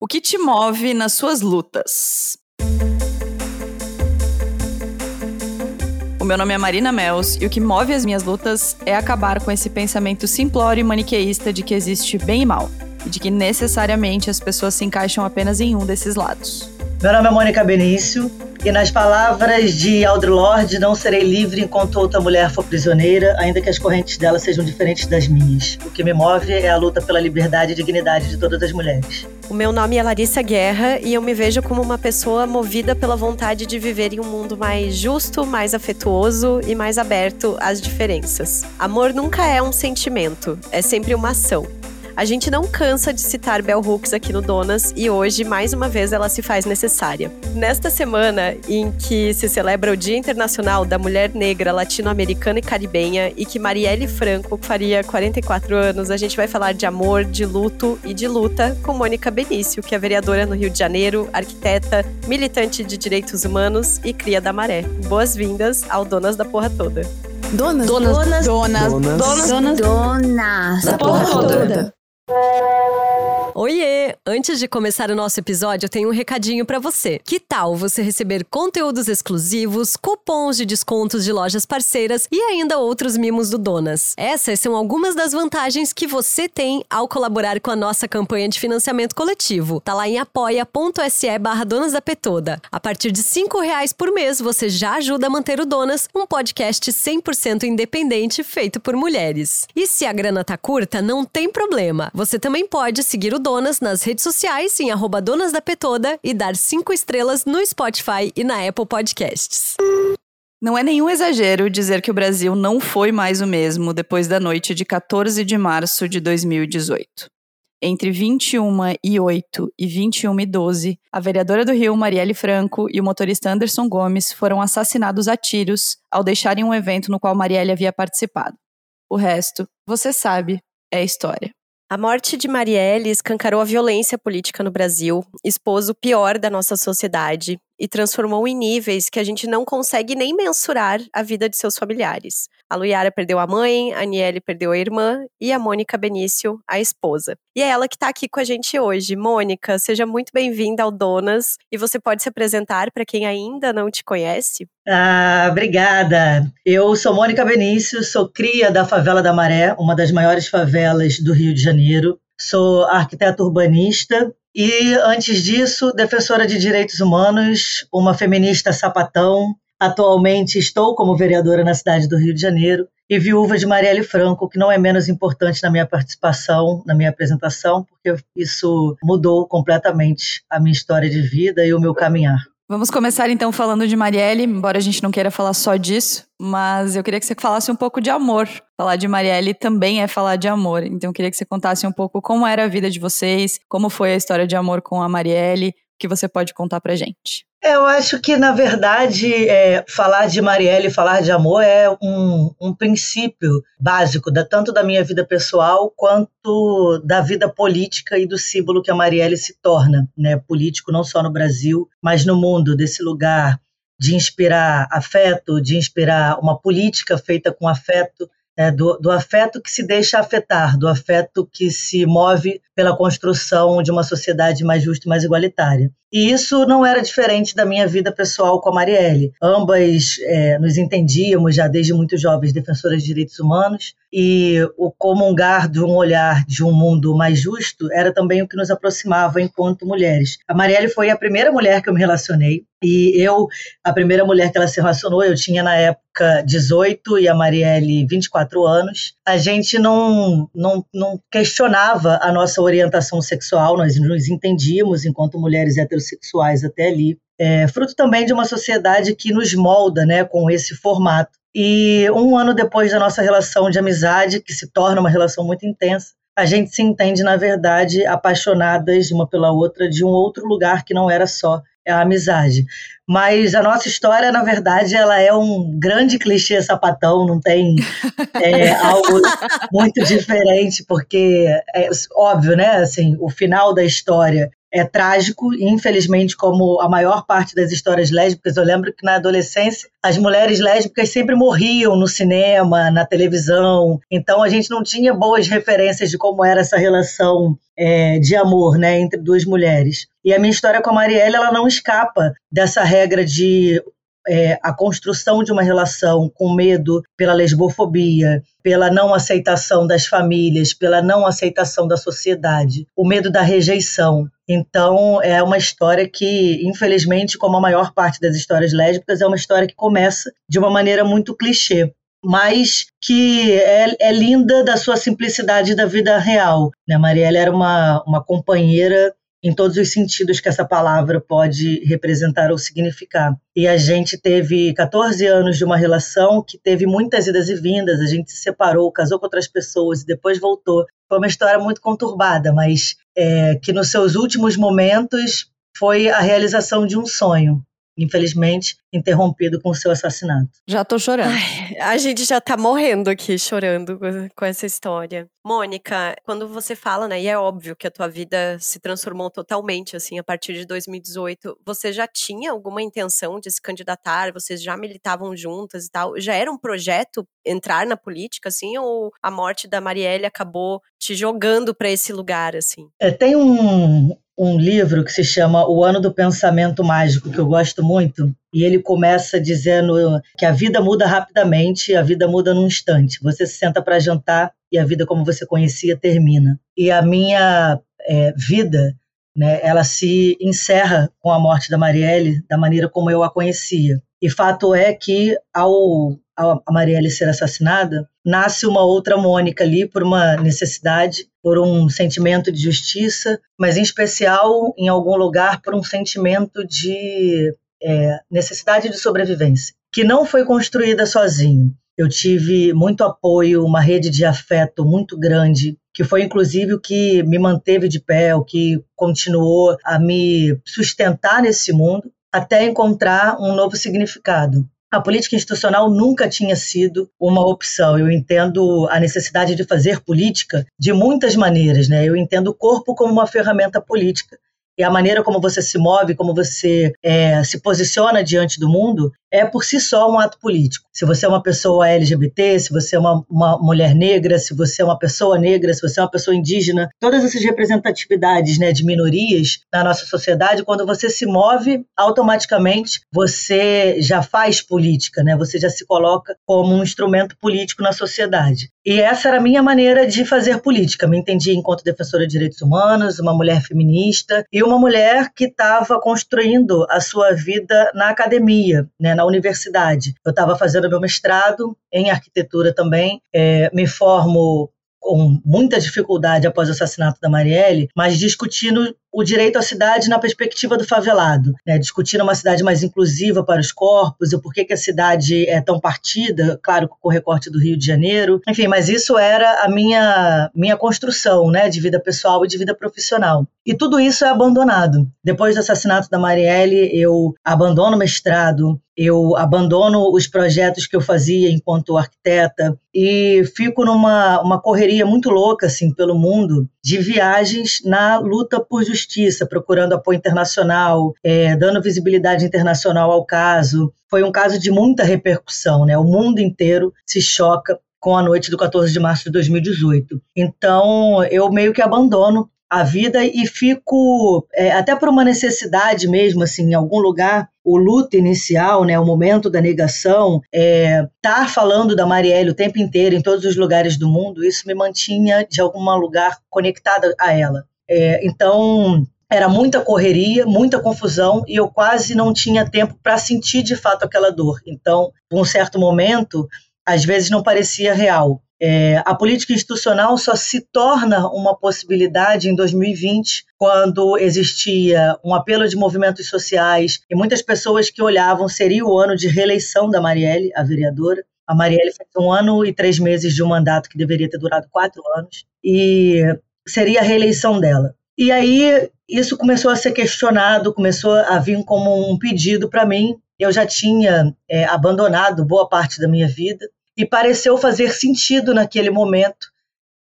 O que te move nas suas lutas? O meu nome é Marina Mels e o que move as minhas lutas é acabar com esse pensamento simplório e maniqueísta de que existe bem e mal, e de que necessariamente as pessoas se encaixam apenas em um desses lados. Meu nome é Mônica Benício e nas palavras de Audre Lorde, não serei livre enquanto outra mulher for prisioneira, ainda que as correntes dela sejam diferentes das minhas. O que me move é a luta pela liberdade e dignidade de todas as mulheres. O meu nome é Larissa Guerra e eu me vejo como uma pessoa movida pela vontade de viver em um mundo mais justo, mais afetuoso e mais aberto às diferenças. Amor nunca é um sentimento, é sempre uma ação. A gente não cansa de citar Bell Hooks aqui no Donas e hoje, mais uma vez, ela se faz necessária. Nesta semana em que se celebra o Dia Internacional da Mulher Negra Latino-Americana e Caribenha e que Marielle Franco faria 44 anos, a gente vai falar de amor, de luto e de luta com Mônica Benício, que é vereadora no Rio de Janeiro, arquiteta, militante de direitos humanos e cria da maré. Boas-vindas ao Donas da Porra Toda. Donas, donas, donas, donas, donas, donas, donas da porra toda. Oiê! Antes de começar o nosso episódio, eu tenho um recadinho para você. Que tal você receber conteúdos exclusivos, cupons de descontos de lojas parceiras e ainda outros mimos do Donas? Essas são algumas das vantagens que você tem ao colaborar com a nossa campanha de financiamento coletivo. Tá lá em apoia.se barra Donas da Petoda. A partir de cinco reais por mês, você já ajuda a manter o Donas, um podcast 100% independente feito por mulheres. E se a grana tá curta, não tem problema. Você também pode seguir o Donas nas redes sociais em arroba Donas da Petoda e dar cinco estrelas no Spotify e na Apple Podcasts. Não é nenhum exagero dizer que o Brasil não foi mais o mesmo depois da noite de 14 de março de 2018. Entre 21 e 8 e 21 e 12, a vereadora do Rio, Marielle Franco, e o motorista Anderson Gomes foram assassinados a tiros ao deixarem um evento no qual Marielle havia participado. O resto, você sabe, é história. A morte de Marielle escancarou a violência política no Brasil, expôs o pior da nossa sociedade e transformou em níveis que a gente não consegue nem mensurar a vida de seus familiares. A Luiara perdeu a mãe, a Aniele perdeu a irmã e a Mônica Benício, a esposa. E é ela que está aqui com a gente hoje. Mônica, seja muito bem-vinda ao Donas e você pode se apresentar para quem ainda não te conhece? Ah, obrigada. Eu sou Mônica Benício, sou cria da Favela da Maré, uma das maiores favelas do Rio de Janeiro. Sou arquiteta urbanista e, antes disso, defensora de direitos humanos, uma feminista sapatão, Atualmente estou como vereadora na cidade do Rio de Janeiro e viúva de Marielle Franco, que não é menos importante na minha participação, na minha apresentação, porque isso mudou completamente a minha história de vida e o meu caminhar. Vamos começar então falando de Marielle, embora a gente não queira falar só disso, mas eu queria que você falasse um pouco de amor. Falar de Marielle também é falar de amor, então eu queria que você contasse um pouco como era a vida de vocês, como foi a história de amor com a Marielle, que você pode contar pra gente. Eu acho que, na verdade, é, falar de Marielle, falar de amor é um, um princípio básico, da, tanto da minha vida pessoal quanto da vida política e do símbolo que a Marielle se torna, né? político não só no Brasil, mas no mundo, desse lugar de inspirar afeto, de inspirar uma política feita com afeto, é, do, do, afeto que se deixa afetar, do afeto que se move pela construção de uma sociedade mais justa e mais igualitária. E isso não era diferente da minha vida pessoal com a Marielle. Ambas é, nos entendíamos já desde muito jovens defensoras de direitos humanos e o comungar de um olhar de um mundo mais justo era também o que nos aproximava enquanto mulheres. A Marielle foi a primeira mulher que eu me relacionei e eu, a primeira mulher que ela se relacionou, eu tinha na época 18 e a Marielle 24 anos. A gente não, não, não questionava a nossa orientação sexual, nós nos entendíamos enquanto mulheres heterossexuais até ali. É, fruto também de uma sociedade que nos molda né, com esse formato. E um ano depois da nossa relação de amizade, que se torna uma relação muito intensa, a gente se entende, na verdade, apaixonadas uma pela outra de um outro lugar que não era só a amizade. Mas a nossa história, na verdade, ela é um grande clichê sapatão, não tem é, algo muito diferente, porque é óbvio, né? Assim, o final da história é trágico, infelizmente, como a maior parte das histórias lésbicas, eu lembro que na adolescência as mulheres lésbicas sempre morriam no cinema, na televisão, então a gente não tinha boas referências de como era essa relação é, de amor né, entre duas mulheres. E a minha história com a Marielle ela não escapa dessa regra de é, a construção de uma relação com medo pela lesbofobia, pela não aceitação das famílias, pela não aceitação da sociedade, o medo da rejeição. Então, é uma história que, infelizmente, como a maior parte das histórias lésbicas, é uma história que começa de uma maneira muito clichê mas que é, é, linda da sua simplicidade da vida real. Né? Marielle era uma, uma companheira em todos os sentidos que essa palavra pode representar ou significar. E a gente teve 14 anos de uma relação que teve muitas idas e vindas, a gente se separou, casou com outras pessoas e depois voltou. Foi uma história muito conturbada, mas é, que nos seus últimos momentos foi a realização de um sonho infelizmente, interrompido com o seu assassinato. Já tô chorando. Ai, a gente já tá morrendo aqui, chorando com essa história. Mônica, quando você fala, né, e é óbvio que a tua vida se transformou totalmente, assim, a partir de 2018, você já tinha alguma intenção de se candidatar? Vocês já militavam juntas e tal? Já era um projeto entrar na política, assim, ou a morte da Marielle acabou te jogando para esse lugar, assim? É, tem um, um livro que se chama O Ano do Pensamento Mágico, que eu gosto muito, e ele começa dizendo que a vida muda rapidamente, a vida muda num instante. Você se senta para jantar e a vida como você conhecia termina. E a minha é, vida, né, ela se encerra com a morte da Marielle da maneira como eu a conhecia. E fato é que ao a Marielle ser assassinada, nasce uma outra Mônica ali por uma necessidade, por um sentimento de justiça, mas em especial, em algum lugar, por um sentimento de é, necessidade de sobrevivência, que não foi construída sozinho. Eu tive muito apoio, uma rede de afeto muito grande, que foi inclusive o que me manteve de pé, o que continuou a me sustentar nesse mundo, até encontrar um novo significado a política institucional nunca tinha sido uma opção. Eu entendo a necessidade de fazer política de muitas maneiras, né? Eu entendo o corpo como uma ferramenta política e a maneira como você se move, como você é, se posiciona diante do mundo, é por si só um ato político. Se você é uma pessoa LGBT, se você é uma, uma, mulher negra, se você é uma pessoa negra, se você é uma pessoa indígena, todas essas representatividades né, de minorias na nossa sociedade, quando você se move, automaticamente você já faz política, né? você já se coloca como um instrumento político na sociedade. E essa era a minha maneira de fazer política. Me entendi enquanto defensora de direitos humanos, uma mulher feminista e uma mulher que estava construindo a sua vida na academia, né? Na universidade. Eu estava fazendo meu mestrado em arquitetura também, é, me formo com muita dificuldade após o assassinato da Marielle, mas discutindo o direito à cidade na perspectiva do favelado, né? discutindo uma cidade mais inclusiva para os corpos, e por que, que a cidade é tão partida, claro, com o recorte do Rio de Janeiro. Enfim, mas isso era a minha, minha construção né? de vida pessoal e de vida profissional. E tudo isso é abandonado. Depois do assassinato da Marielle, eu abandono o mestrado, eu abandono os projetos que eu fazia enquanto arquiteta e fico numa uma correria muito louca assim pelo mundo de viagens na luta por justiça, procurando apoio internacional, é, dando visibilidade internacional ao caso. Foi um caso de muita repercussão, né? O mundo inteiro se choca com a noite do 14 de março de 2018. Então, eu meio que abandono a vida e fico, é, até por uma necessidade mesmo, assim, em algum lugar, o luto inicial, né, o momento da negação, é, tá falando da Marielle o tempo inteiro, em todos os lugares do mundo, isso me mantinha, de algum lugar, conectada a ela. É, então, era muita correria, muita confusão e eu quase não tinha tempo para sentir de fato aquela dor. Então, por um certo momento, às vezes não parecia real. É, a política institucional só se torna uma possibilidade em 2020, quando existia um apelo de movimentos sociais e muitas pessoas que olhavam seria o ano de reeleição da Marielle, a vereadora. A Marielle fez um ano e três meses de um mandato que deveria ter durado quatro anos, e seria a reeleição dela. E aí isso começou a ser questionado, começou a vir como um pedido para mim. Eu já tinha é, abandonado boa parte da minha vida e pareceu fazer sentido naquele momento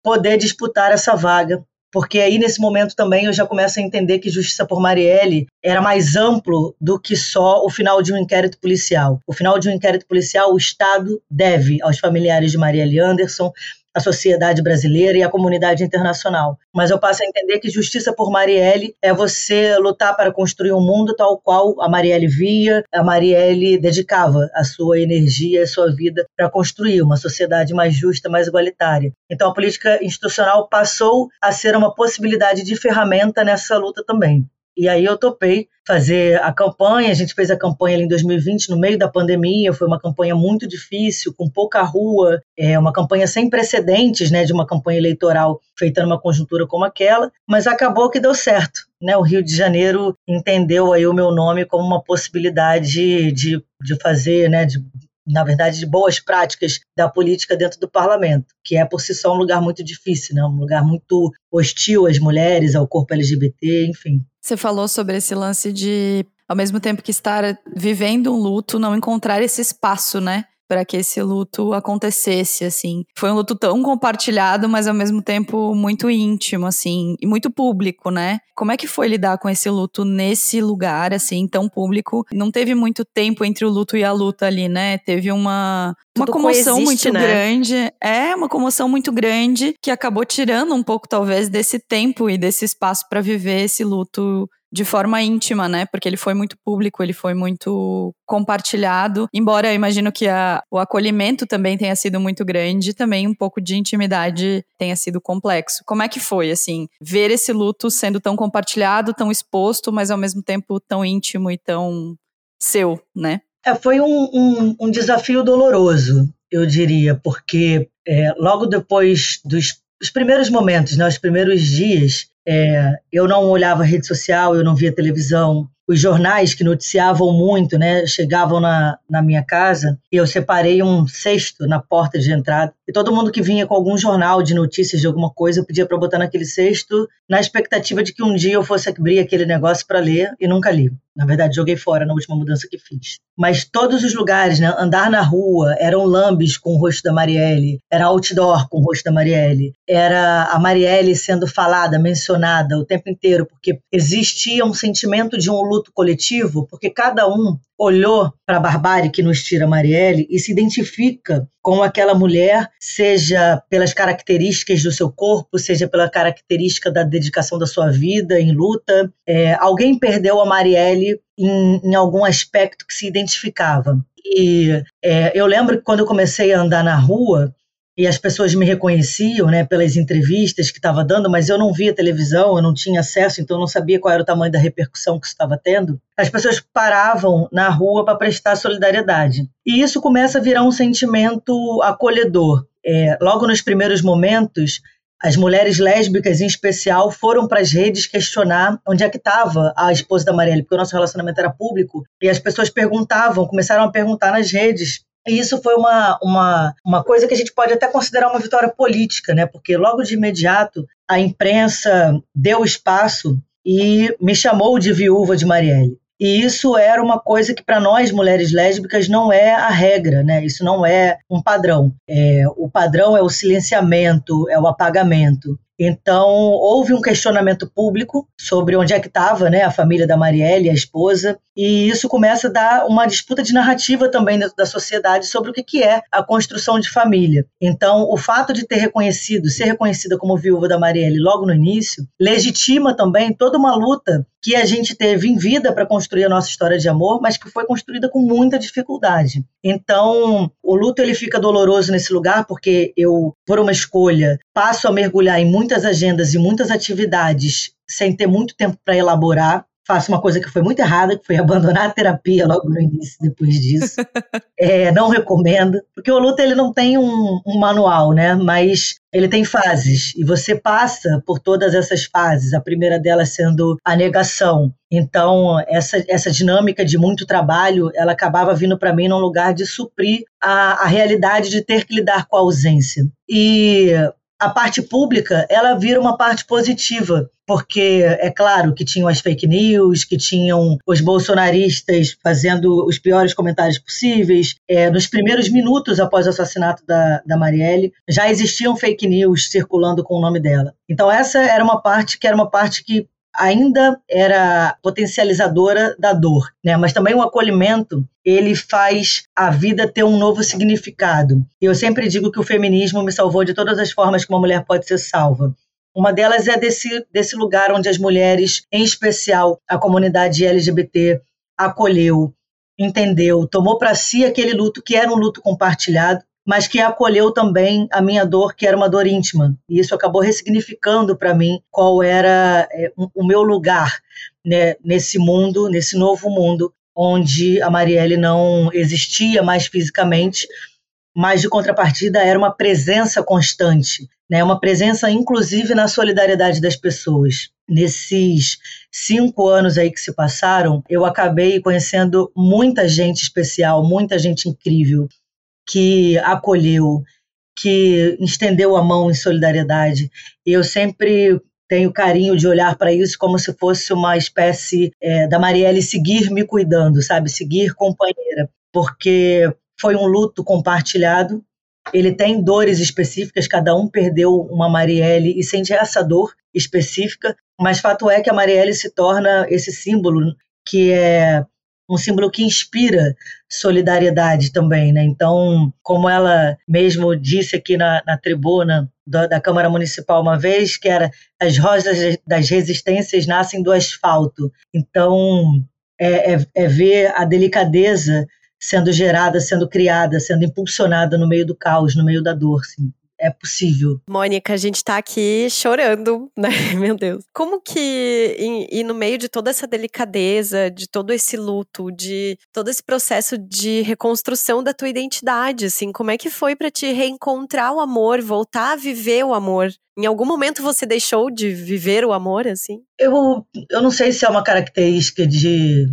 poder disputar essa vaga porque aí nesse momento também eu já começo a entender que Justiça por Marielle era mais amplo do que só o final de um inquérito policial. O final de um inquérito policial, o Estado deve aos familiares de Marielle Anderson a sociedade brasileira e a comunidade internacional. Mas eu passo a entender que justiça por Marielle é você lutar para construir um mundo tal qual a Marielle via, a Marielle dedicava a sua energia, a sua vida para construir uma sociedade mais justa, mais igualitária. Então a política institucional passou a ser uma possibilidade de ferramenta nessa luta também. E aí eu topei fazer a campanha. A gente fez a campanha ali em 2020, no meio da pandemia. Foi uma campanha muito difícil, com pouca rua, é uma campanha sem precedentes, né, de uma campanha eleitoral feita numa conjuntura como aquela. Mas acabou que deu certo, né? O Rio de Janeiro entendeu aí o meu nome como uma possibilidade de, de fazer, né, de na verdade, de boas práticas da política dentro do parlamento, que é por si só um lugar muito difícil, né? um lugar muito hostil às mulheres, ao corpo LGBT, enfim. Você falou sobre esse lance de, ao mesmo tempo que estar vivendo um luto, não encontrar esse espaço, né? Para que esse luto acontecesse, assim. Foi um luto tão compartilhado, mas ao mesmo tempo muito íntimo, assim, e muito público, né? Como é que foi lidar com esse luto nesse lugar, assim, tão público? Não teve muito tempo entre o luto e a luta ali, né? Teve uma, uma comoção muito né? grande. É, uma comoção muito grande que acabou tirando um pouco, talvez, desse tempo e desse espaço para viver esse luto de forma íntima, né? Porque ele foi muito público, ele foi muito compartilhado. Embora eu imagino que a, o acolhimento também tenha sido muito grande, também um pouco de intimidade tenha sido complexo. Como é que foi, assim, ver esse luto sendo tão compartilhado, tão exposto, mas ao mesmo tempo tão íntimo e tão seu, né? É, foi um, um, um desafio doloroso, eu diria, porque é, logo depois dos os primeiros momentos, né, os primeiros dias, é, eu não olhava rede social, eu não via televisão. Os jornais que noticiavam muito, né, chegavam na, na minha casa e eu separei um cesto na porta de entrada. E todo mundo que vinha com algum jornal de notícias de alguma coisa, eu pedia para botar naquele cesto, na expectativa de que um dia eu fosse abrir aquele negócio para ler e nunca li. Na verdade, joguei fora na última mudança que fiz. Mas todos os lugares, né? Andar na rua, eram lambes com o rosto da Marielle, era outdoor com o rosto da Marielle, era a Marielle sendo falada, mencionada o tempo inteiro, porque existia um sentimento de um luto coletivo, porque cada um olhou para a barbárie que nos tira Marielle e se identifica com aquela mulher, seja pelas características do seu corpo, seja pela característica da dedicação da sua vida em luta. É, alguém perdeu a Marielle em, em, algum aspecto que se identificava. E é, eu lembro que quando eu comecei a andar na rua, e as pessoas me reconheciam, né, pelas entrevistas que estava dando, mas eu não via televisão, eu não tinha acesso, então eu não sabia qual era o tamanho da repercussão que estava tendo. As pessoas paravam na rua para prestar solidariedade. E isso começa a virar um sentimento acolhedor. É, logo nos primeiros momentos, as mulheres lésbicas, em especial, foram para as redes questionar onde é que estava a esposa da Marielle, porque o nosso relacionamento era público, e as pessoas perguntavam, começaram a perguntar nas redes e isso foi uma, uma, uma coisa que a gente pode até considerar uma vitória política, né? porque logo de imediato a imprensa deu espaço e me chamou de viúva de Marielle. E isso era uma coisa que para nós mulheres lésbicas não é a regra, né? Isso não é um padrão. É, o padrão é o silenciamento, é o apagamento. Então, houve um questionamento público sobre onde é que estava né, a família da Marielle, a esposa, e isso começa a dar uma disputa de narrativa também dentro da sociedade sobre o que, que é a construção de família. Então, o fato de ter reconhecido, ser reconhecida como viúva da Marielle logo no início, legitima também toda uma luta que a gente teve em vida para construir a nossa história de amor, mas que foi construída com muita dificuldade. Então, o luto ele fica doloroso nesse lugar porque eu, por uma escolha, passo a mergulhar em muitas agendas e muitas atividades sem ter muito tempo para elaborar faço uma coisa que foi muito errada, que foi abandonar a terapia logo no início, depois disso. é, não recomendo, porque o luto ele não tem um, um, manual, né? Mas ele tem fases e você passa por todas essas fases. A primeira delas sendo a negação. Então essa, essa dinâmica de muito trabalho, ela acabava vindo para mim num lugar de suprir a, a realidade de ter que lidar com a ausência. E a parte pública ela vira uma parte positiva, porque é claro que tinham as fake news, que tinham os bolsonaristas fazendo os piores comentários possíveis. É, nos primeiros minutos após o assassinato da, da Marielle, já existiam fake news circulando com o nome dela. Então essa era uma parte que era uma parte que ainda era potencializadora da dor, né? Mas também o acolhimento ele faz a vida ter um novo significado. Eu sempre digo que o feminismo me salvou de todas as formas que uma mulher pode ser salva. Uma delas é desse, desse lugar onde as mulheres, em especial a comunidade LGBT, acolheu, entendeu, tomou para si aquele luto que era um luto compartilhado mas que acolheu também a minha dor, que era uma dor íntima. E isso acabou ressignificando para mim qual era é, o meu lugar né, nesse mundo, nesse novo mundo, onde a Marielle não existia mais fisicamente, mas de contrapartida era uma presença constante, né, uma presença inclusive na solidariedade das pessoas. Nesses cinco anos aí que se passaram, eu acabei conhecendo muita gente especial, muita gente incrível que acolheu, que estendeu a mão em solidariedade. Eu sempre tenho carinho de olhar para isso como se fosse uma espécie é, da Marielle seguir me cuidando, sabe? Seguir companheira, porque foi um luto compartilhado. Ele tem dores específicas, cada um perdeu uma Marielle e sente essa dor específica, mas fato é que a Marielle se torna esse símbolo que é um símbolo que inspira solidariedade também, né? Então, como ela mesmo disse aqui na, na tribuna da, Câmara Municipal uma vez, que era as rosas das resistências nascem do asfalto. Então, é, é, é ver a delicadeza sendo gerada, sendo criada, sendo impulsionada no meio do caos, no meio da dor, sim é possível. Mônica, a gente tá aqui chorando, né? Meu Deus. Como que, e, e no meio de toda essa delicadeza, de todo esse luto, de todo esse processo de reconstrução da tua identidade, assim, como é que foi para te reencontrar o amor, voltar a viver o amor? Em algum momento você deixou de viver o amor, assim? Eu, eu não sei se é uma característica de,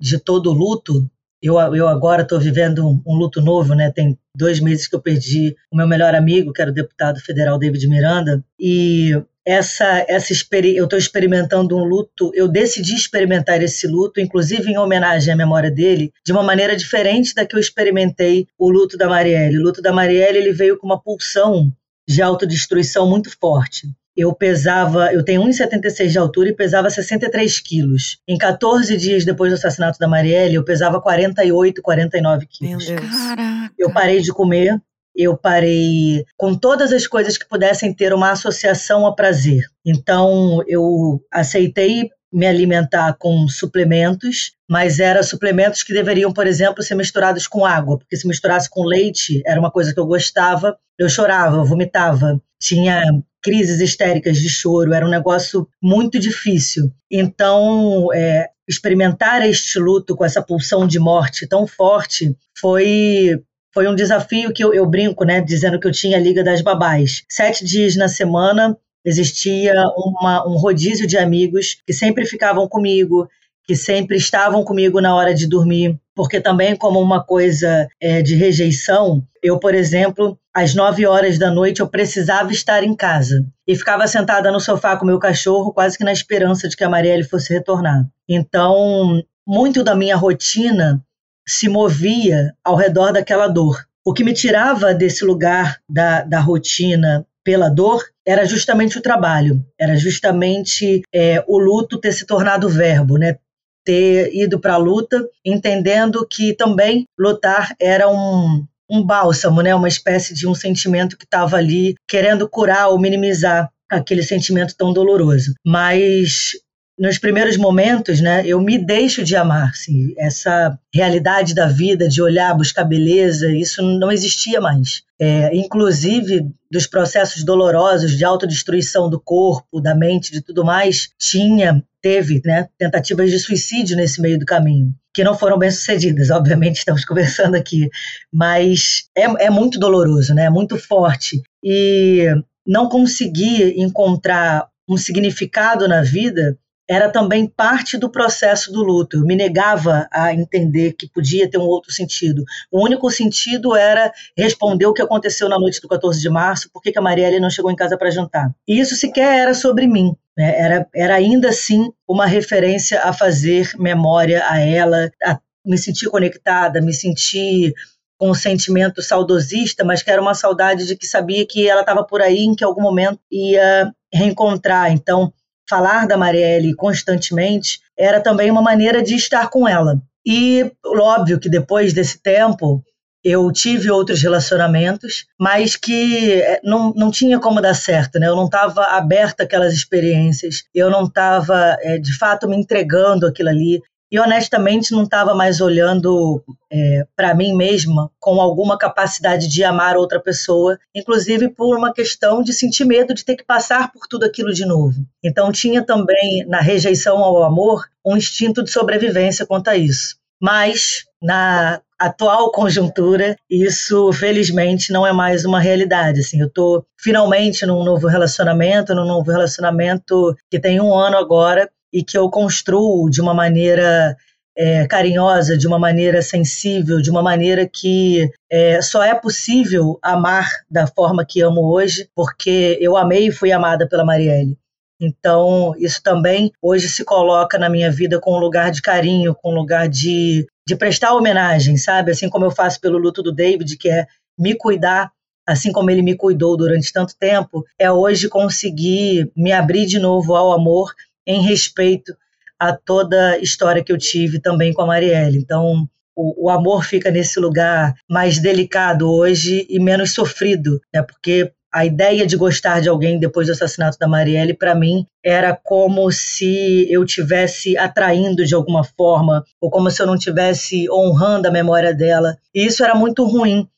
de todo luto, eu, eu agora estou vivendo um, um, luto novo, né? Tem dois meses que eu perdi o meu melhor amigo, que era o deputado federal David Miranda, e essa, essa eu estou experimentando um luto. Eu decidi experimentar esse luto, inclusive em homenagem à memória dele, de uma maneira diferente da que eu experimentei o luto da Marielle. O luto da Marielle ele veio com uma pulsão de autodestruição muito forte eu pesava, eu tenho 1,76 de altura e pesava 63 quilos. Em 14 dias depois do assassinato da Marielle, eu pesava 48, 49 quilos. Meu Deus. Caraca. Eu parei de comer, eu parei com todas as coisas que pudessem ter uma associação ao prazer. Então, eu aceitei me alimentar com suplementos, mas eram suplementos que deveriam, por exemplo, ser misturados com água, porque se misturasse com leite, era uma coisa que eu gostava, eu chorava, eu vomitava, tinha crises histéricas de choro, era um negócio muito difícil. Então, é, experimentar este luto com essa pulsão de morte tão forte foi foi um desafio que eu, eu, brinco, né, dizendo que eu tinha a Liga das Babás. Sete dias na semana existia uma, um rodízio de amigos que sempre ficavam comigo, que sempre estavam comigo na hora de dormir, porque também como uma coisa é, de rejeição, eu, por exemplo, às nove horas da noite eu precisava estar em casa e ficava sentada no sofá com meu cachorro, quase que na esperança de que a Marielle fosse retornar. Então, muito da minha rotina se movia ao redor daquela dor. O que me tirava desse lugar da, da rotina pela dor era justamente o trabalho, era justamente é, o luto ter se tornado verbo, né? Ter ido para a luta, entendendo que também lutar era um, um bálsamo, né? uma espécie de um sentimento que estava ali querendo curar ou minimizar aquele sentimento tão doloroso. Mas nos primeiros momentos, né, eu me deixo de amar. Assim, essa realidade da vida, de olhar, buscar beleza, isso não existia mais. É, inclusive, dos processos dolorosos de autodestruição do corpo, da mente, de tudo mais, tinha, teve né, tentativas de suicídio nesse meio do caminho, que não foram bem sucedidas, obviamente, estamos conversando aqui, mas é, é muito doloroso, né, é muito forte. E não conseguir encontrar um significado na vida era também parte do processo do luto. Eu me negava a entender que podia ter um outro sentido. O único sentido era responder o que aconteceu na noite do 14 de março, por que a Marielle não chegou em casa para jantar. E isso sequer era sobre mim. Né? Era, era ainda assim uma referência a fazer memória a ela, a me sentir conectada, me sentir com um sentimento saudosista, mas que era uma saudade de que sabia que ela estava por aí, em que algum momento ia reencontrar. Então, falar da Marielle constantemente era também uma maneira de estar com ela. E óbvio que depois desse tempo eu tive outros relacionamentos, mas que eh, não, não tinha como dar certo, né? Eu não estava aberta àquelas experiências, eu não estava, é, de fato, me entregando aquilo ali e honestamente não estava mais olhando é, para mim mesma com alguma capacidade de amar outra pessoa, inclusive por uma questão de sentir medo de ter que passar por tudo aquilo de novo. Então tinha também na rejeição ao amor um instinto de sobrevivência quanto a isso. Mas na atual conjuntura, isso felizmente não é mais uma realidade. Assim, eu estou finalmente num novo relacionamento, num novo relacionamento que tem um ano agora e que eu construo de uma maneira é, carinhosa, de uma maneira sensível, de uma maneira que é, só é possível amar da forma que amo hoje, porque eu amei e fui amada pela Marielle. Então, isso também hoje se coloca na minha vida com um lugar de carinho, com um lugar de, de prestar homenagem, sabe? Assim como eu faço pelo luto do David, que é me cuidar, assim como ele me cuidou durante tanto tempo, é hoje conseguir me abrir de novo ao amor em respeito a toda a história que eu tive também com a Marielle. Então, o, o, amor fica nesse lugar mais delicado hoje e menos sofrido, né? porque a ideia de gostar de alguém depois do assassinato da Marielle, para mim, era como se eu tivesse atraindo de alguma forma, ou como se eu não tivesse honrando a memória dela. E isso era muito ruim,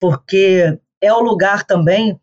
porque é o lugar também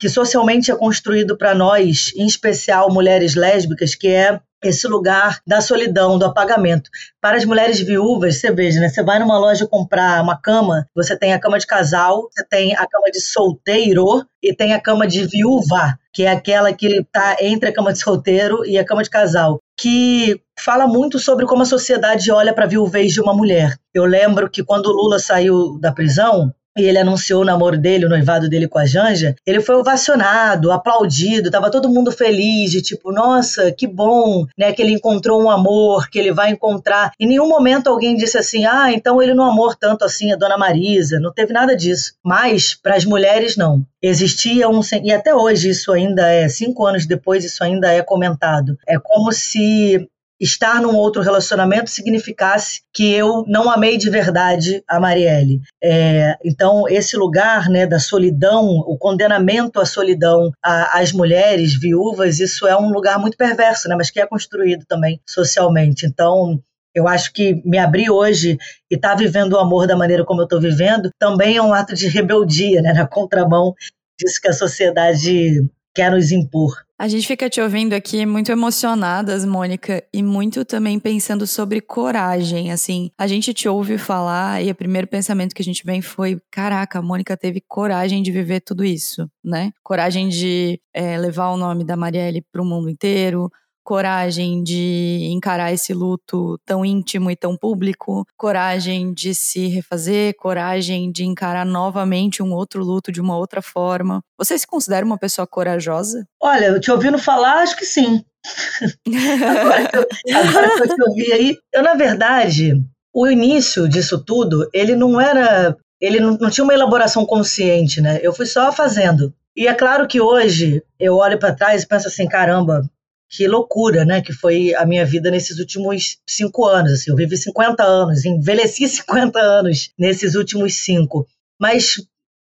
que socialmente é construído para nós, em especial mulheres lésbicas, que é esse lugar da solidão, do apagamento. Para as mulheres viúvas, você veja, né? Você vai numa loja comprar uma cama, você tem a cama de casal, você tem a cama de solteiro e tem a cama de viúva, que é aquela que está entre a cama de solteiro e a cama de casal, que fala muito sobre como a sociedade olha para a viuvez de uma mulher. Eu lembro que quando o Lula saiu da prisão, e ele anunciou o namoro dele, o noivado dele com a Janja, ele foi ovacionado, aplaudido, tava todo mundo feliz, de tipo, nossa, que bom, né, que ele encontrou um amor, que ele vai encontrar. Em nenhum momento alguém disse assim, ah, então ele não amou tanto assim a Dona Marisa, não teve nada disso. Mas, para as mulheres, não. Existia um, e até hoje isso ainda é, cinco anos depois, isso ainda é comentado. É como se estar num outro relacionamento significasse que eu não amei de verdade a Marielle. É, então, esse lugar né, da solidão, o condenamento à solidão às mulheres viúvas, isso é um lugar muito perverso, né, mas que é construído também socialmente. Então, eu acho que me abrir hoje e estar tá vivendo o amor da maneira como eu estou vivendo também é um ato de rebeldia, né, na contramão disso que a sociedade quer nos impor. A gente fica te ouvindo aqui muito emocionadas, Mônica, e muito também pensando sobre coragem. Assim, a gente te ouve falar e o primeiro pensamento que a gente vem foi: caraca, a Mônica teve coragem de viver tudo isso, né? Coragem de é, levar o nome da Marielle para o mundo inteiro, coragem de encarar esse luto tão íntimo e tão público, coragem de se refazer, coragem de encarar novamente um outro luto de uma outra forma. Você se considera uma pessoa corajosa? Olha, eu te ouvindo falar, acho que sim. agora, que eu, agora que eu te ouvi aí, eu na verdade, o início disso tudo, ele não era, ele não, não tinha uma elaboração consciente, né? Eu fui só fazendo. E é claro que hoje eu olho para trás e penso assim, caramba, que loucura, né? Que foi a minha vida nesses últimos cinco anos. Assim, eu vivi 50 anos, envelheci 50 anos nesses últimos cinco. Mas,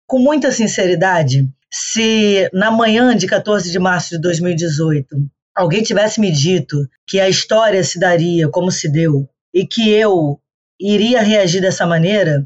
com muita sinceridade, se na manhã de 14 de março de 2018 alguém tivesse me dito que a história se daria como se deu e que eu iria reagir dessa maneira,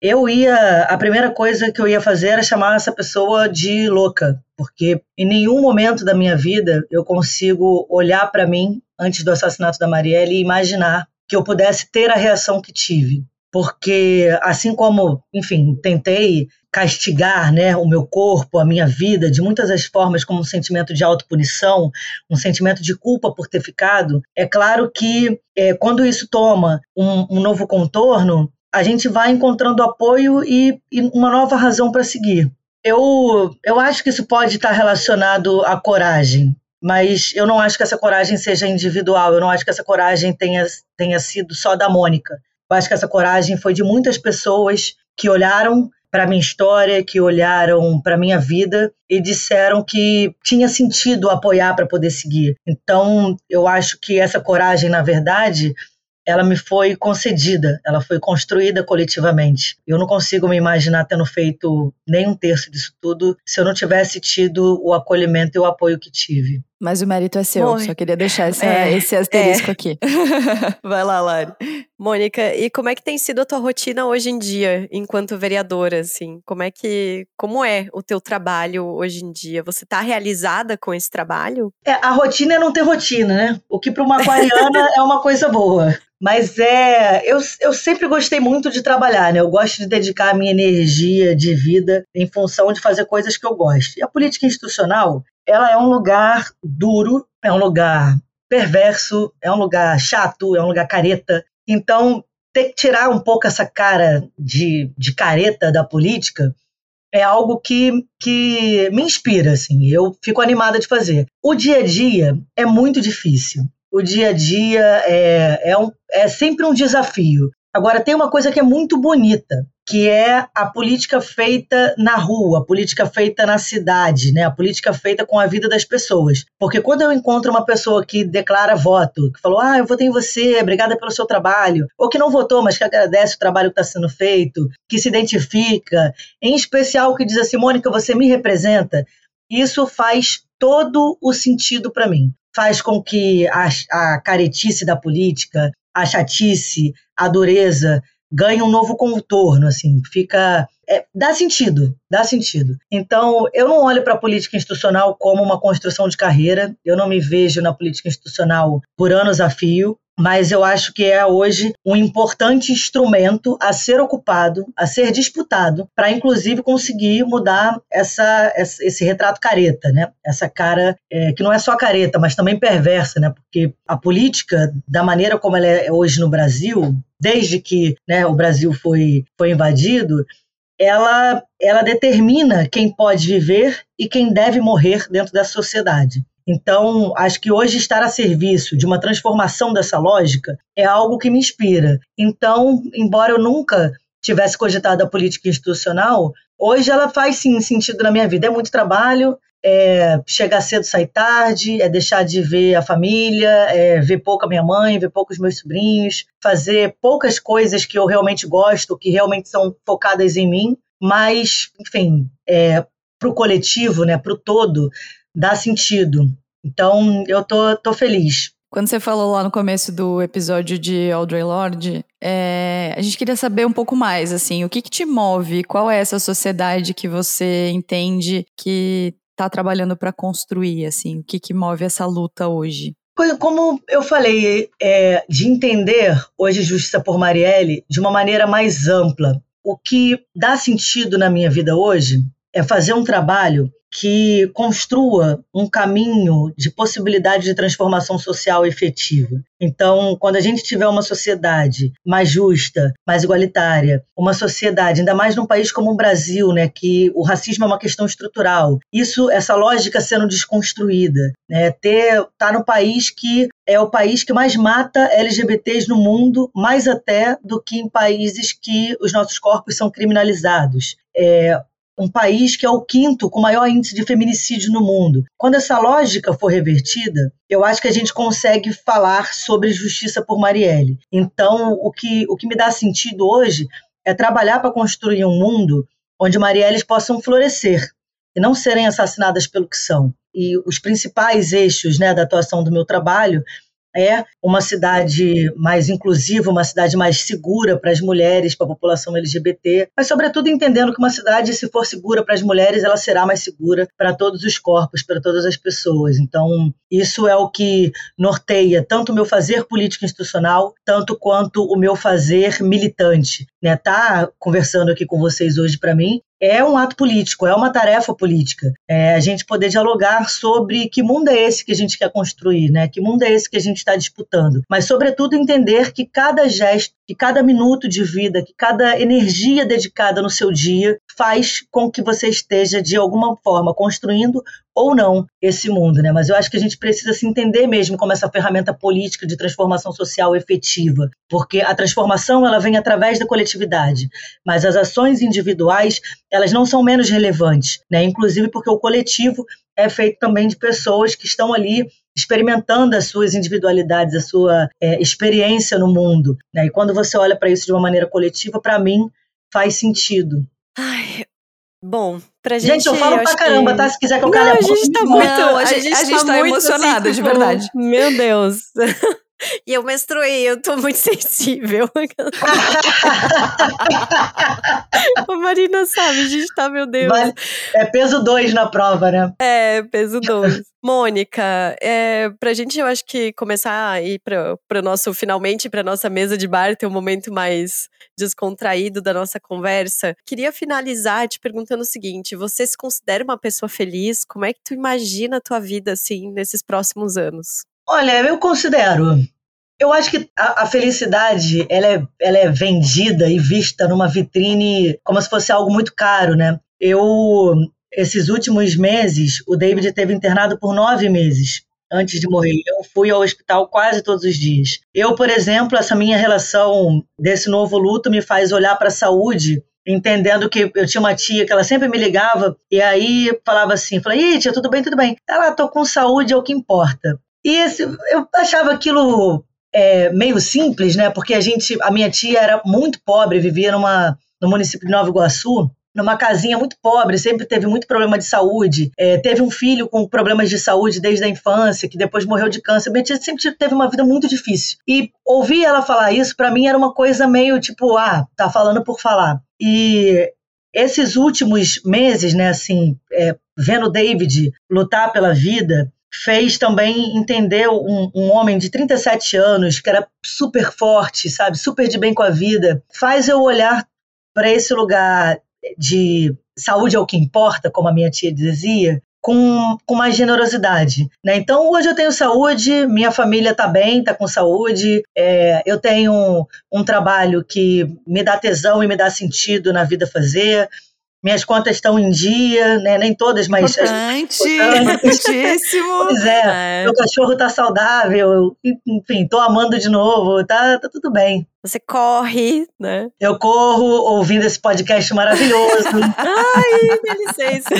eu ia. A primeira coisa que eu ia fazer era chamar essa pessoa de louca, porque em nenhum momento da minha vida eu consigo olhar para mim antes do assassinato da Marielle e imaginar que eu pudesse ter a reação que tive. Porque, assim como, enfim, tentei castigar né, o meu corpo, a minha vida, de muitas das formas, como um sentimento de autopunição, um sentimento de culpa por ter ficado, é claro que é, quando isso toma um, um, novo contorno, a gente vai encontrando apoio e, e uma nova razão para seguir. Eu, eu acho que isso pode estar relacionado à coragem, mas eu não acho que essa coragem seja individual, eu não acho que essa coragem tenha, tenha sido só da Mônica. Eu acho que essa coragem foi de muitas pessoas que olharam para minha história, que olharam para minha vida e disseram que tinha sentido apoiar para poder seguir. Então, eu acho que essa coragem, na verdade, ela me foi concedida, ela foi construída coletivamente. Eu não consigo me imaginar tendo feito nem um terço disso tudo se eu não tivesse tido o acolhimento e o apoio que tive. Mas o mérito é seu, Morre. só queria deixar essa, é, esse asterisco é. aqui. Vai lá, Lari. Mônica, e como é que tem sido a tua rotina hoje em dia, enquanto vereadora, assim? Como é que, como é o teu trabalho hoje em dia? Você está realizada com esse trabalho? É, a rotina é não ter rotina, né? O que para uma aquariana é uma coisa boa. Mas é, eu, eu sempre gostei muito de trabalhar, né? Eu gosto de dedicar a minha energia de vida em função de fazer coisas que eu gosto. E a política institucional, ela é um lugar duro, é um lugar perverso, é um lugar chato, é um lugar careta. Então, ter que tirar um pouco essa cara de, de careta da política é algo que, que me inspira, assim. Eu fico animada de fazer. O dia a dia é muito difícil. O dia a dia é, é, um, é sempre um desafio. Agora, tem uma coisa que é muito bonita, que é a política feita na rua, a política feita na cidade, né? a política feita com a vida das pessoas. Porque quando eu encontro uma pessoa que declara voto, que falou, ah, eu votei em você, obrigada pelo seu trabalho, ou que não votou, mas que agradece o trabalho que está sendo feito, que se identifica, em especial que diz assim, Mônica, você me representa, isso faz todo o sentido para mim. Faz com que a, a caretice da política, a chatice, a dureza ganha um novo contorno, assim, fica é, dá sentido, dá sentido. Então, eu não olho para a política institucional como uma construção de carreira, eu não me vejo na política institucional por anos a fio, mas eu acho que é hoje um importante instrumento a ser ocupado, a ser disputado, para inclusive conseguir mudar essa, esse retrato careta, né? Essa cara é, que não é só careta, mas também perversa, né? Porque a política, da maneira como ela é hoje no Brasil, desde que né, o Brasil foi, foi invadido, ela, ela determina quem pode viver e quem deve morrer dentro da sociedade. Então, acho que hoje estar a serviço de uma transformação dessa lógica é algo que me inspira. Então, embora eu nunca tivesse cogitado a política institucional, hoje ela faz sim sentido na minha vida. É muito trabalho, é chegar cedo, sair tarde, é deixar de ver a família, é ver pouco a minha mãe, ver pouco os meus sobrinhos, fazer poucas coisas que eu realmente gosto, que realmente são focadas em mim, mas, enfim, é, para o coletivo, né, para o todo, dá sentido. Então, eu tô, tô feliz. Quando você falou lá no começo do episódio de Audrey Lorde, é, a gente queria saber um pouco mais, assim, o que, que te move? Qual é essa sociedade que você entende que está trabalhando para construir, assim? O que, que move essa luta hoje? Como eu falei, é, de entender hoje Justiça por Marielle de uma maneira mais ampla. O que dá sentido na minha vida hoje é fazer um trabalho que construa um caminho de possibilidade de transformação social efetiva. Então, quando a gente tiver uma sociedade mais justa, mais igualitária, uma sociedade, ainda mais num país como o Brasil, né, que o racismo é uma questão estrutural, isso, essa lógica sendo desconstruída, né, ter tá no país que é o país que mais mata LGBTs no mundo, mais até do que em países que os nossos corpos são criminalizados. É, um país que é o quinto com maior índice de feminicídio no mundo. Quando essa lógica for revertida, eu acho que a gente consegue falar sobre justiça por Marielle. Então, o que, o que me dá sentido hoje é trabalhar para construir um mundo onde Marielles possam florescer e não serem assassinadas pelo que são. E os principais eixos né, da atuação do meu trabalho é uma cidade mais inclusiva, uma cidade mais segura para as mulheres, para a população LGBT, mas, sobretudo, entendendo que uma cidade, se for segura para as mulheres, ela será mais segura para todos os corpos, para todas as pessoas. Então, isso é o que norteia tanto o meu fazer político institucional, tanto quanto o meu fazer militante. Né? Tá conversando aqui com vocês hoje, para mim, é um ato político, é uma tarefa política. É a gente poder dialogar sobre que mundo é esse que a gente quer construir, né? Que mundo é esse que a gente está disputando. Mas, sobretudo, entender que cada gesto, que cada minuto de vida, que cada energia dedicada no seu dia faz com que você esteja, de alguma forma, construindo ou não esse mundo, né? Mas eu acho que a gente precisa se entender mesmo como essa ferramenta política de transformação social efetiva, porque a transformação ela vem através da coletividade, mas as ações individuais elas não são menos relevantes, né? Inclusive porque o coletivo é feito também de pessoas que estão ali experimentando as suas individualidades, a sua é, experiência no mundo, né? E quando você olha para isso de uma maneira coletiva, para mim faz sentido. Ai, Bom, pra gente. Gente, eu falo pra caramba, que... tá? Se quiser que eu cale a boca. A gente tá muito. Não, a, gente, a gente tá, tá emocionada, assim, tipo, de verdade. Meu Deus. E eu menstruei, eu tô muito sensível. a Marina sabe, a gente tá, meu Deus. Vale. É peso 2 na prova, né? É, peso 2. Mônica, é, pra gente, eu acho que começar a ir pra, pra nosso, finalmente, pra nossa mesa de bar, ter um momento mais descontraído da nossa conversa. Queria finalizar te perguntando o seguinte: você se considera uma pessoa feliz? Como é que tu imagina a tua vida, assim, nesses próximos anos? Olha, eu considero. Eu acho que a, a, felicidade ela é, ela é vendida e vista numa vitrine como se fosse algo muito caro, né? Eu, esses últimos meses, o David teve internado por nove meses antes de morrer. Eu fui ao hospital quase todos os dias. Eu, por exemplo, essa minha relação desse novo luto me faz olhar para a saúde entendendo que eu tinha uma tia que ela sempre me ligava e aí falava assim, falei, tia, tudo bem, tudo bem. Ela, tô com saúde, é o que importa. E esse, eu achava aquilo é, meio simples, né? Porque a gente, a minha tia era muito pobre, vivia numa, no município de Nova Iguaçu, numa casinha muito pobre, sempre teve muito problema de saúde. É, teve um filho com problemas de saúde desde a infância, que depois morreu de câncer. Minha tia sempre teve uma vida muito difícil. E ouvir ela falar isso, para mim, era uma coisa meio tipo, ah, tá falando por falar. E esses últimos meses, né, assim, é, vendo David lutar pela vida, fez também entender um, um, homem de 37 anos, que era super forte, sabe, super de bem com a vida, faz eu olhar para esse lugar de saúde é o que importa, como a minha tia dizia, com, com mais generosidade. Né? Então, hoje eu tenho saúde, minha família está bem, está com saúde, é, eu tenho um, um trabalho que me dá tesão e me dá sentido na vida fazer, minhas contas estão em dia, né? Nem todas, mas. Importante, importantíssimo. pois é, é, meu cachorro está saudável, enfim, tô amando de novo, tá, tá tudo bem. Você corre, né? Eu corro ouvindo esse podcast maravilhoso. Ai, dá licença.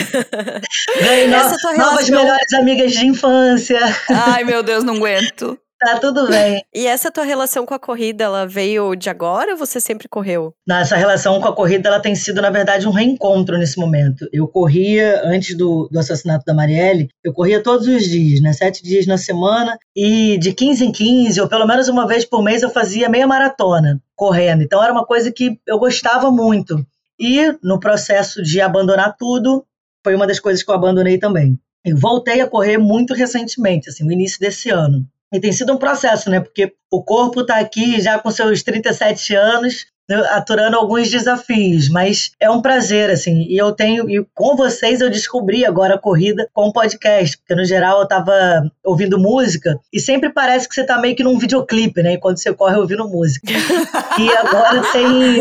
Ganhei no, novas melhores amigas de infância. Ai, meu Deus, não aguento. Tá tudo bem. E essa tua relação com a corrida, ela veio de agora ou você sempre correu? Essa relação com a corrida, ela tem sido, na verdade, um reencontro nesse momento. Eu corria, antes do, do assassinato da Marielle, eu corria todos os dias, né? Sete dias na semana, e de 15 em 15, ou pelo menos uma vez por mês, eu fazia meia maratona correndo. Então era uma coisa que eu gostava muito. E no processo de abandonar tudo, foi uma das coisas que eu abandonei também. Eu voltei a correr muito recentemente, assim, no início desse ano. E tem sido um processo, né? Porque o corpo está aqui já com seus 37 anos, aturando alguns desafios, mas é um prazer, assim. E eu tenho, e com vocês eu descobri agora a corrida com o podcast, porque no geral eu tava ouvindo música e sempre parece que você tá meio que num videoclipe, né? Quando você corre ouvindo música. e agora tem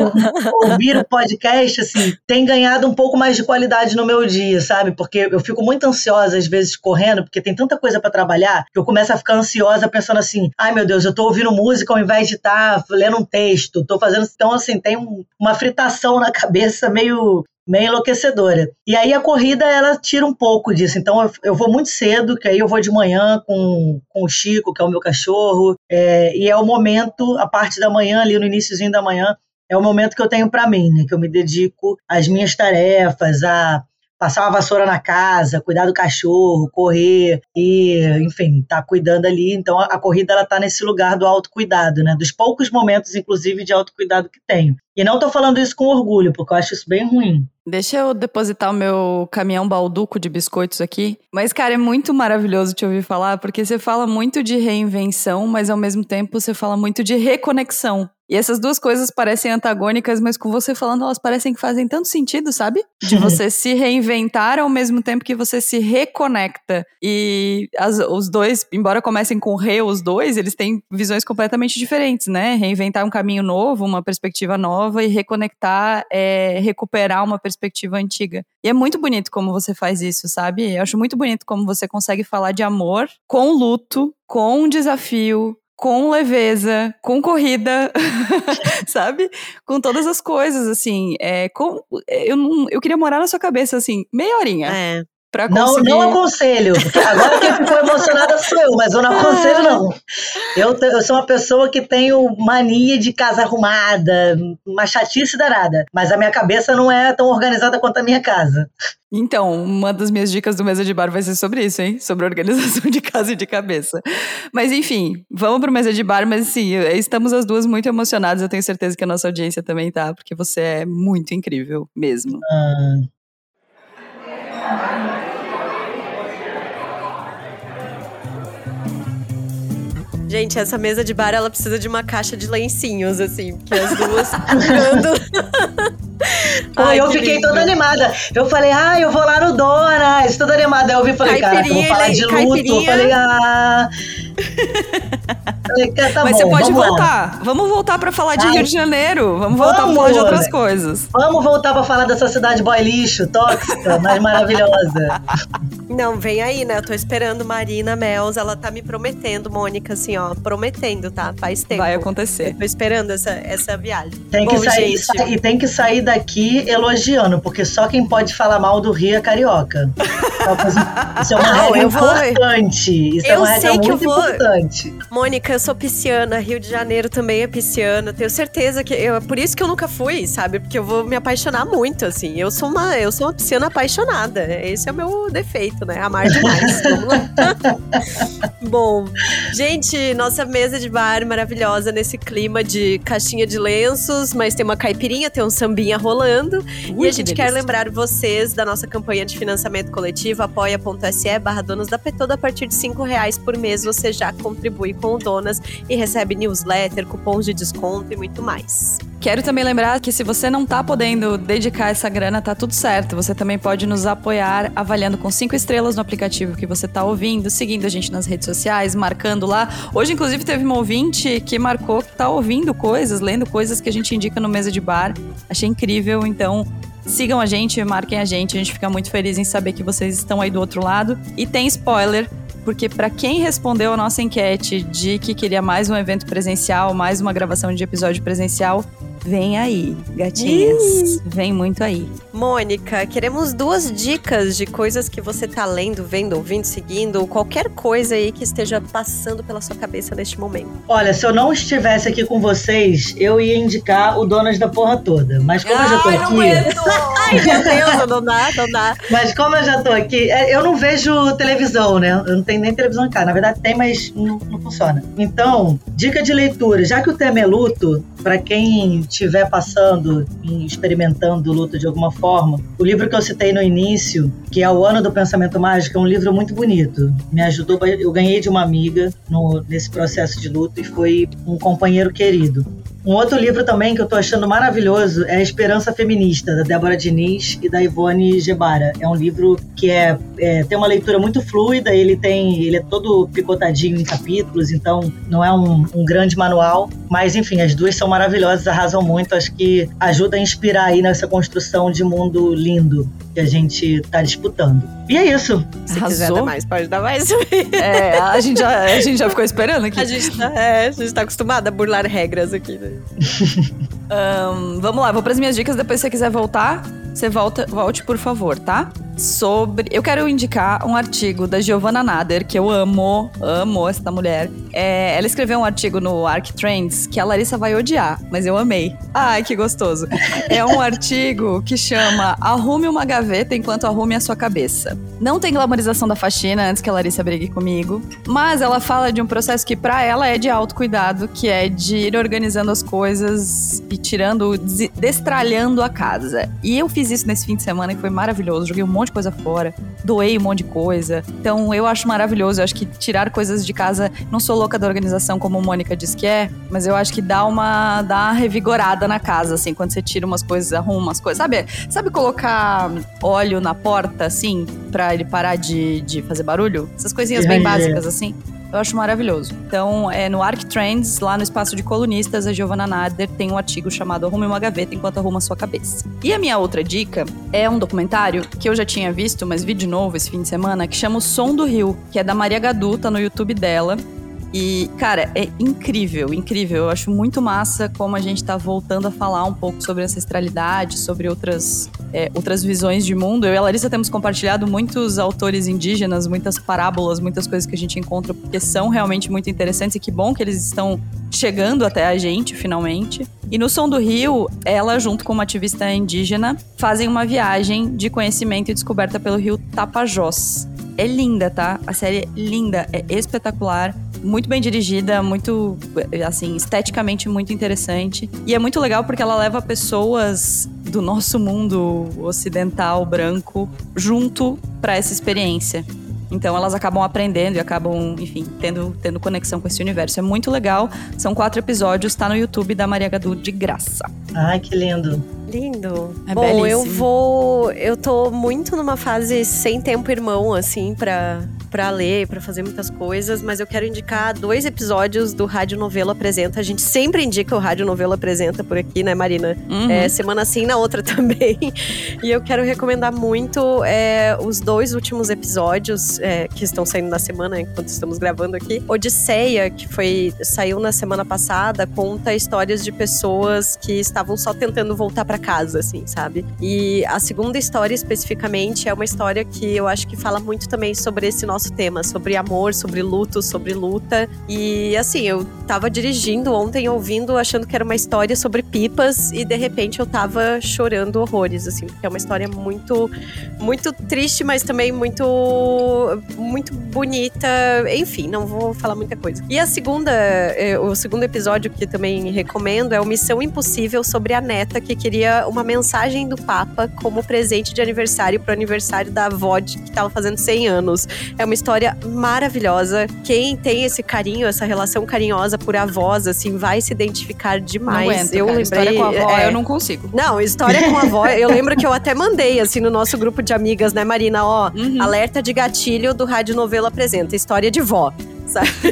ouvir o podcast, assim, tem ganhado um pouco mais de qualidade no meu dia, sabe? Porque eu fico muito ansiosa às vezes correndo, porque tem tanta coisa para trabalhar, que eu começo a ficar ansiosa pensando assim: ai meu Deus, eu tô ouvindo música ao invés de estar tá lendo um texto, tô fazendo. Então, assim, tem um, uma fritação na cabeça meio meio enlouquecedora. E aí a corrida ela tira um pouco disso. Então eu, eu, vou muito cedo, que aí eu vou de manhã com, com o Chico, que é o meu cachorro, é, e é o momento, a parte da manhã, ali no iníciozinho da manhã, é o momento que eu tenho para mim, né? Que eu me dedico às minhas tarefas, a passar uma vassoura na casa, cuidar do cachorro, correr e, enfim, tá cuidando ali. Então a, corrida ela tá nesse lugar do autocuidado, né? Dos poucos momentos, inclusive, de autocuidado que tenho. E não tô falando isso com orgulho, porque eu acho isso bem ruim. Deixa eu depositar o meu caminhão balduco de biscoitos aqui. Mas, cara, é muito maravilhoso te ouvir falar, porque você fala muito de reinvenção, mas ao mesmo tempo você fala muito de reconexão. E essas duas coisas parecem antagônicas, mas com você falando, elas parecem que fazem tanto sentido, sabe? De você se reinventar ao mesmo tempo que você se reconecta. E as, os dois, embora comecem com re, os dois, eles têm visões completamente diferentes, né? Reinventar um caminho novo, uma perspectiva nova, e reconectar é recuperar uma perspectiva antiga. E é muito bonito como você faz isso, sabe? Eu acho muito bonito como você consegue falar de amor com luto, com desafio, com leveza, com corrida, sabe? Com todas as coisas, assim. É, com, eu, eu queria morar na sua cabeça, assim, meia horinha. É. Não, conseguir... não aconselho. porque Agora quem ficou emocionada sou eu, mas eu não aconselho, não. Eu, eu sou uma pessoa que tenho mania de casa arrumada, uma chatice danada. Mas a minha cabeça não é tão organizada quanto a minha casa. Então, uma das minhas dicas do Mesa de Bar vai ser sobre isso, hein? Sobre organização de casa e de cabeça. Mas enfim, vamos pro Mesa de Bar, mas sim, estamos as duas muito emocionadas. Eu tenho certeza que a nossa audiência também tá, porque você é muito incrível mesmo. Ah, Gente, essa mesa de bar, ela precisa de uma caixa de lencinhos, assim, porque as duas ficando... Ai, eu que fiquei lindo. toda animada. Eu falei, ah, eu vou lá no Donas, toda animada. Eu vi e falei, cara, eu vou falar de luto. Eu falei, ah. Cara, tá mas bom, você pode vamos lá. voltar. Vamos voltar pra falar de Ai. Rio de Janeiro. Vamos voltar pra Vamos, falar de outras coisas. Vamos voltar pra falar dessa cidade boy lixo, tóxica, mas maravilhosa. Não, vem aí, né? Eu tô esperando Marina Mels, ela tá me prometendo, Mônica, assim, ó, prometendo, tá? Faz tempo. Vai Eu acontecer. tô esperando essa, essa viagem. Tem que Bom, sair, sa- e tem que sair daqui elogiando, porque só quem pode falar mal do Rio é carioca. Então, Isso é uma regra eu importante. Isso é Eu uma regra sei que eu muito vou- importante. Mônica, eu sou pisciana, Rio de Janeiro também é pisciana. Tenho certeza que eu, é por isso que eu nunca fui, sabe? Porque eu vou me apaixonar muito, assim. Eu sou uma, eu sou uma pisciana apaixonada. Esse é o meu defeito, né? Amar demais. Vamos lá. Bom, gente, nossa mesa de bar maravilhosa nesse clima de caixinha de lenços, mas tem uma caipirinha, tem um sambinha rolando. Ui, e a que gente quer lembrar vocês da nossa campanha de financiamento coletivo, apoia.se barra donas da Petoda. A partir de cinco reais por mês você já contribui com o Donas e recebe newsletter, cupons de desconto e muito mais. Quero também lembrar que se você não tá podendo dedicar essa grana, tá tudo certo. Você também pode nos apoiar avaliando com cinco estrelas no aplicativo que você tá ouvindo, seguindo a gente nas redes sociais, marcando lá. Hoje, inclusive, teve uma ouvinte que marcou que tá ouvindo coisas, lendo coisas que a gente indica no Mesa de Bar. Achei incrível, então sigam a gente, marquem a gente. A gente fica muito feliz em saber que vocês estão aí do outro lado. E tem spoiler. Porque para quem respondeu a nossa enquete de que queria mais um evento presencial, mais uma gravação de episódio presencial, vem aí, gatinhas. Vem muito aí. Mônica, queremos duas dicas de coisas que você tá lendo, vendo, ouvindo, seguindo, ou qualquer coisa aí que esteja passando pela sua cabeça neste momento. Olha, se eu não estivesse aqui com vocês, eu ia indicar o Donas da Porra Toda. Mas como eu já tô aqui. Ai, meu Deus, não dá, não dá. Mas como eu já tô aqui, é, eu não vejo televisão, né? Eu não tenho nem televisão em casa. Na verdade tem, mas não, não funciona. Então, dica de leitura. Já que o tema é luto, para quem estiver passando experimentando o luto de alguma forma, o livro que eu citei no início, que é O Ano do Pensamento Mágico, é um livro muito bonito. Me ajudou, eu ganhei de uma amiga no- nesse processo de luto e foi um companheiro querido. Um outro livro também que eu tô achando maravilhoso é Esperança Feminista, da Débora Diniz e da Ivone Gebara. É um livro que é, é- tem uma leitura muito fluida, ele tem. ele é todo picotadinho em capítulos, então não é um, um grande manual. Mas enfim, as duas são maravilhosas, arrasam muito, acho que ajuda a inspirar aí nessa construção de mundo lindo que a gente tá disputando. E é isso. Se quiser dar mais, pode dar mais. É, a gente já, a gente já ficou esperando aqui. A gente tá, é, a gente tá acostumada a burlar regras aqui. Né? Ahn, vamos lá, vou pras minhas dicas. Depois, se você quiser voltar, você volta, volte, por favor, tá? Sobre. Eu quero indicar um artigo da Giovanna Nader, que eu amo, amo essa mulher. É, ela escreveu um artigo no Arc Trends que a Larissa vai odiar, mas eu amei. Ai, que gostoso. É um artigo que chama Arrume uma gaveta enquanto arrume a sua cabeça. Não tem glamorização da faxina antes que a Larissa brigue comigo, mas ela fala de um processo que para ela é de autocuidado, que é de ir organizando as coisas e tirando, destralhando a casa. E eu fiz isso nesse fim de semana e foi maravilhoso. Joguei um monte de coisa fora, doei um monte de coisa. Então eu acho maravilhoso. Eu acho que tirar coisas de casa, não sou louca da organização como Mônica diz que é, mas eu acho que dá uma, dá uma revigorada na casa, assim, quando você tira umas coisas, arruma umas coisas. Sabe, sabe colocar óleo na porta, assim, pra ele parar de, de fazer barulho? Essas coisinhas bem básicas, assim. Eu acho maravilhoso. Então, é no Arc Trends, lá no espaço de colunistas, a Giovanna Nader tem um artigo chamado Arrume uma gaveta enquanto arruma sua cabeça. E a minha outra dica é um documentário que eu já tinha visto, mas vi de novo esse fim de semana, que chama O Som do Rio, que é da Maria Gadu, tá no YouTube dela. E, cara, é incrível, incrível. Eu acho muito massa como a gente tá voltando a falar um pouco sobre ancestralidade, sobre outras, é, outras visões de mundo. Eu e a Larissa temos compartilhado muitos autores indígenas, muitas parábolas, muitas coisas que a gente encontra, porque são realmente muito interessantes e que bom que eles estão chegando até a gente, finalmente. E no Som do Rio, ela, junto com uma ativista indígena, fazem uma viagem de conhecimento e descoberta pelo rio Tapajós. É linda, tá? A série é linda, é espetacular muito bem dirigida, muito, assim, esteticamente muito interessante. E é muito legal porque ela leva pessoas do nosso mundo ocidental branco junto para essa experiência. Então elas acabam aprendendo e acabam, enfim, tendo, tendo conexão com esse universo. É muito legal. São quatro episódios, tá no YouTube da Maria Gadu de graça. Ai, que lindo. Lindo. É Bom, belíssimo. eu vou. Eu tô muito numa fase sem tempo irmão, assim, pra, para ler, para fazer muitas coisas, mas eu quero indicar dois episódios do Rádio Novelo Apresenta. A gente sempre indica o Rádio Novelo Apresenta por aqui, né, Marina? Uhum. É, semana sim, na outra também. e eu quero recomendar muito é, os dois últimos episódios é, que estão saindo na semana, enquanto estamos gravando aqui. Odisseia, que foi saiu na semana passada, conta histórias de pessoas que estavam só tentando voltar para casa, assim, sabe? E a segunda história especificamente é uma história que eu acho que fala muito também sobre esse nosso tema, sobre amor, sobre luto, sobre luta. E assim, eu tava dirigindo ontem, ouvindo, achando que era uma história sobre pipas, e de repente eu tava chorando horrores, assim, porque é uma história muito, muito triste, mas também muito, muito bonita. Enfim, não vou falar muita coisa. E a segunda, é, o segundo episódio que também recomendo é o Missão Impossível sobre a neta que queria uma mensagem do Papa como presente de aniversário pro aniversário da avó que tava fazendo 100 anos. É uma uma história maravilhosa. Quem tem esse carinho, essa relação carinhosa por avós, assim, vai se identificar demais. Não aguento, eu cara. lembrei. História com a avó, é, eu não consigo. Não, história com a avó, eu lembro que eu até mandei, assim, no nosso grupo de amigas, né, Marina? Ó, uhum. alerta de gatilho do Rádio Novelo apresenta, história de vó sabe?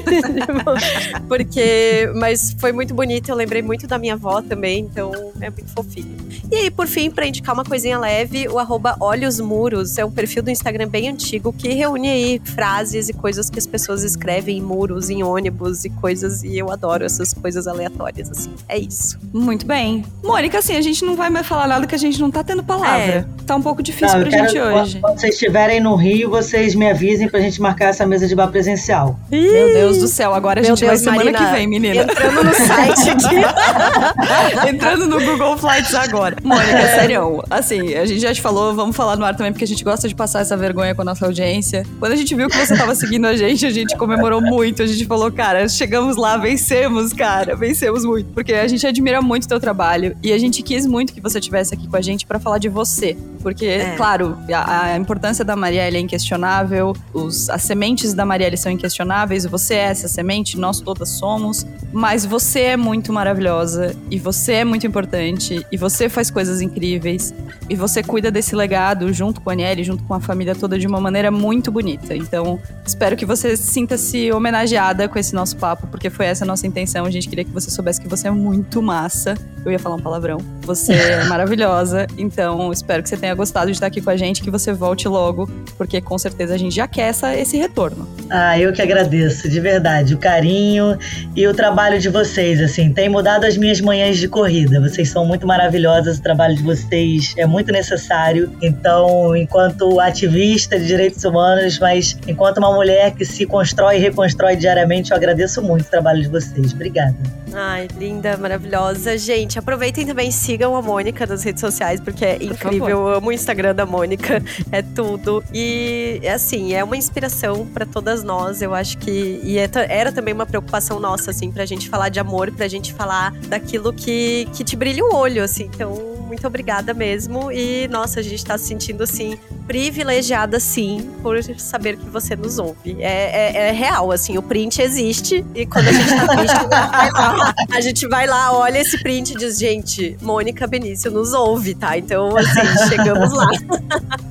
Porque, mas foi muito bonito, eu lembrei muito da minha avó também, então é muito fofinho. E aí, por fim, para indicar uma coisinha leve, o arroba Olhos Muros é um perfil do Instagram bem antigo que reúne aí frases e coisas que as pessoas escrevem em muros, em ônibus e coisas, e eu adoro essas coisas aleatórias, assim. É isso. Muito bem. Mônica, assim, a gente não vai mais falar nada que a gente não tá tendo palavra. É. Tá um pouco difícil não, pra quero, gente hoje. Quando vocês estiverem no Rio, vocês me avisem pra gente marcar essa mesa de bar presencial. Ih, meu Deus do céu, agora a gente Deus, vai semana Marina, que vem, menina. Entrando no site aqui. entrando no Google Flights agora. Mônica, é. sério, assim, a gente já te falou, vamos falar no ar também, porque a gente gosta de passar essa vergonha com a nossa audiência. Quando a gente viu que você tava seguindo a gente, a gente comemorou muito. A gente falou, cara, chegamos lá, vencemos, cara, vencemos muito. Porque a gente admira muito o teu trabalho e a gente quis muito que você estivesse aqui com a gente para falar de você. Porque, é. claro, a, a, importância da Marielle é inquestionável, os, as sementes da Marielle são inquestionáveis, você é essa semente, nós todas somos, mas você é muito maravilhosa e você é muito importante e você faz coisas incríveis e você cuida desse legado junto com a Aniele, junto com a família toda de uma maneira muito bonita. Então, espero que você sinta-se homenageada com esse nosso papo, porque foi essa a nossa intenção. A gente queria que você soubesse que você é muito massa. Eu ia falar um palavrão Você é maravilhosa. Então, espero que você tenha gostado de estar aqui com a gente, que você volte logo, porque com certeza a gente já quer essa, esse retorno. Ah, eu que agradeço, de verdade. O carinho e o trabalho de vocês, assim, tem mudado as minhas manhãs de corrida. Vocês são muito maravilhosas, o trabalho de vocês é muito necessário. Então, enquanto ativista de direitos humanos, mas enquanto uma mulher que se constrói e reconstrói diariamente, eu agradeço muito o trabalho de vocês. Obrigada. Ai, linda, maravilhosa. Gente, aproveitem também, sigam a Mônica nas redes sociais, porque é incrível. Eu amo o Instagram da Mônica, é tudo. E, assim, é uma inspiração para todas nós. Eu acho que. E é era também uma preocupação nossa, assim, pra gente falar de amor, pra gente falar daquilo que, que te brilha o olho, assim. Então, muito obrigada mesmo. E, nossa, a gente tá se sentindo, assim, privilegiada, sim, por saber que você nos ouve. É, é, é real, assim, o print existe. E quando a gente tá triste, a gente vai lá, olha esse print e diz, gente, Mônica Benício nos ouve, tá? Então, assim, chegamos lá.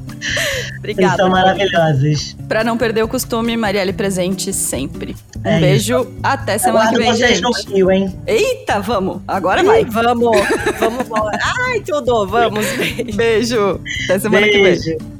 Obrigada. Vocês são maravilhosas. Pra não perder o costume, Marielle presente sempre. Um é beijo, isso. até semana Aguardo que vem, vocês gente. no fio, hein? Eita, vamos. Agora vai. Vamos, vamos embora. Ai, tudo, vamos. Beijo. Até semana Beijo. que vem.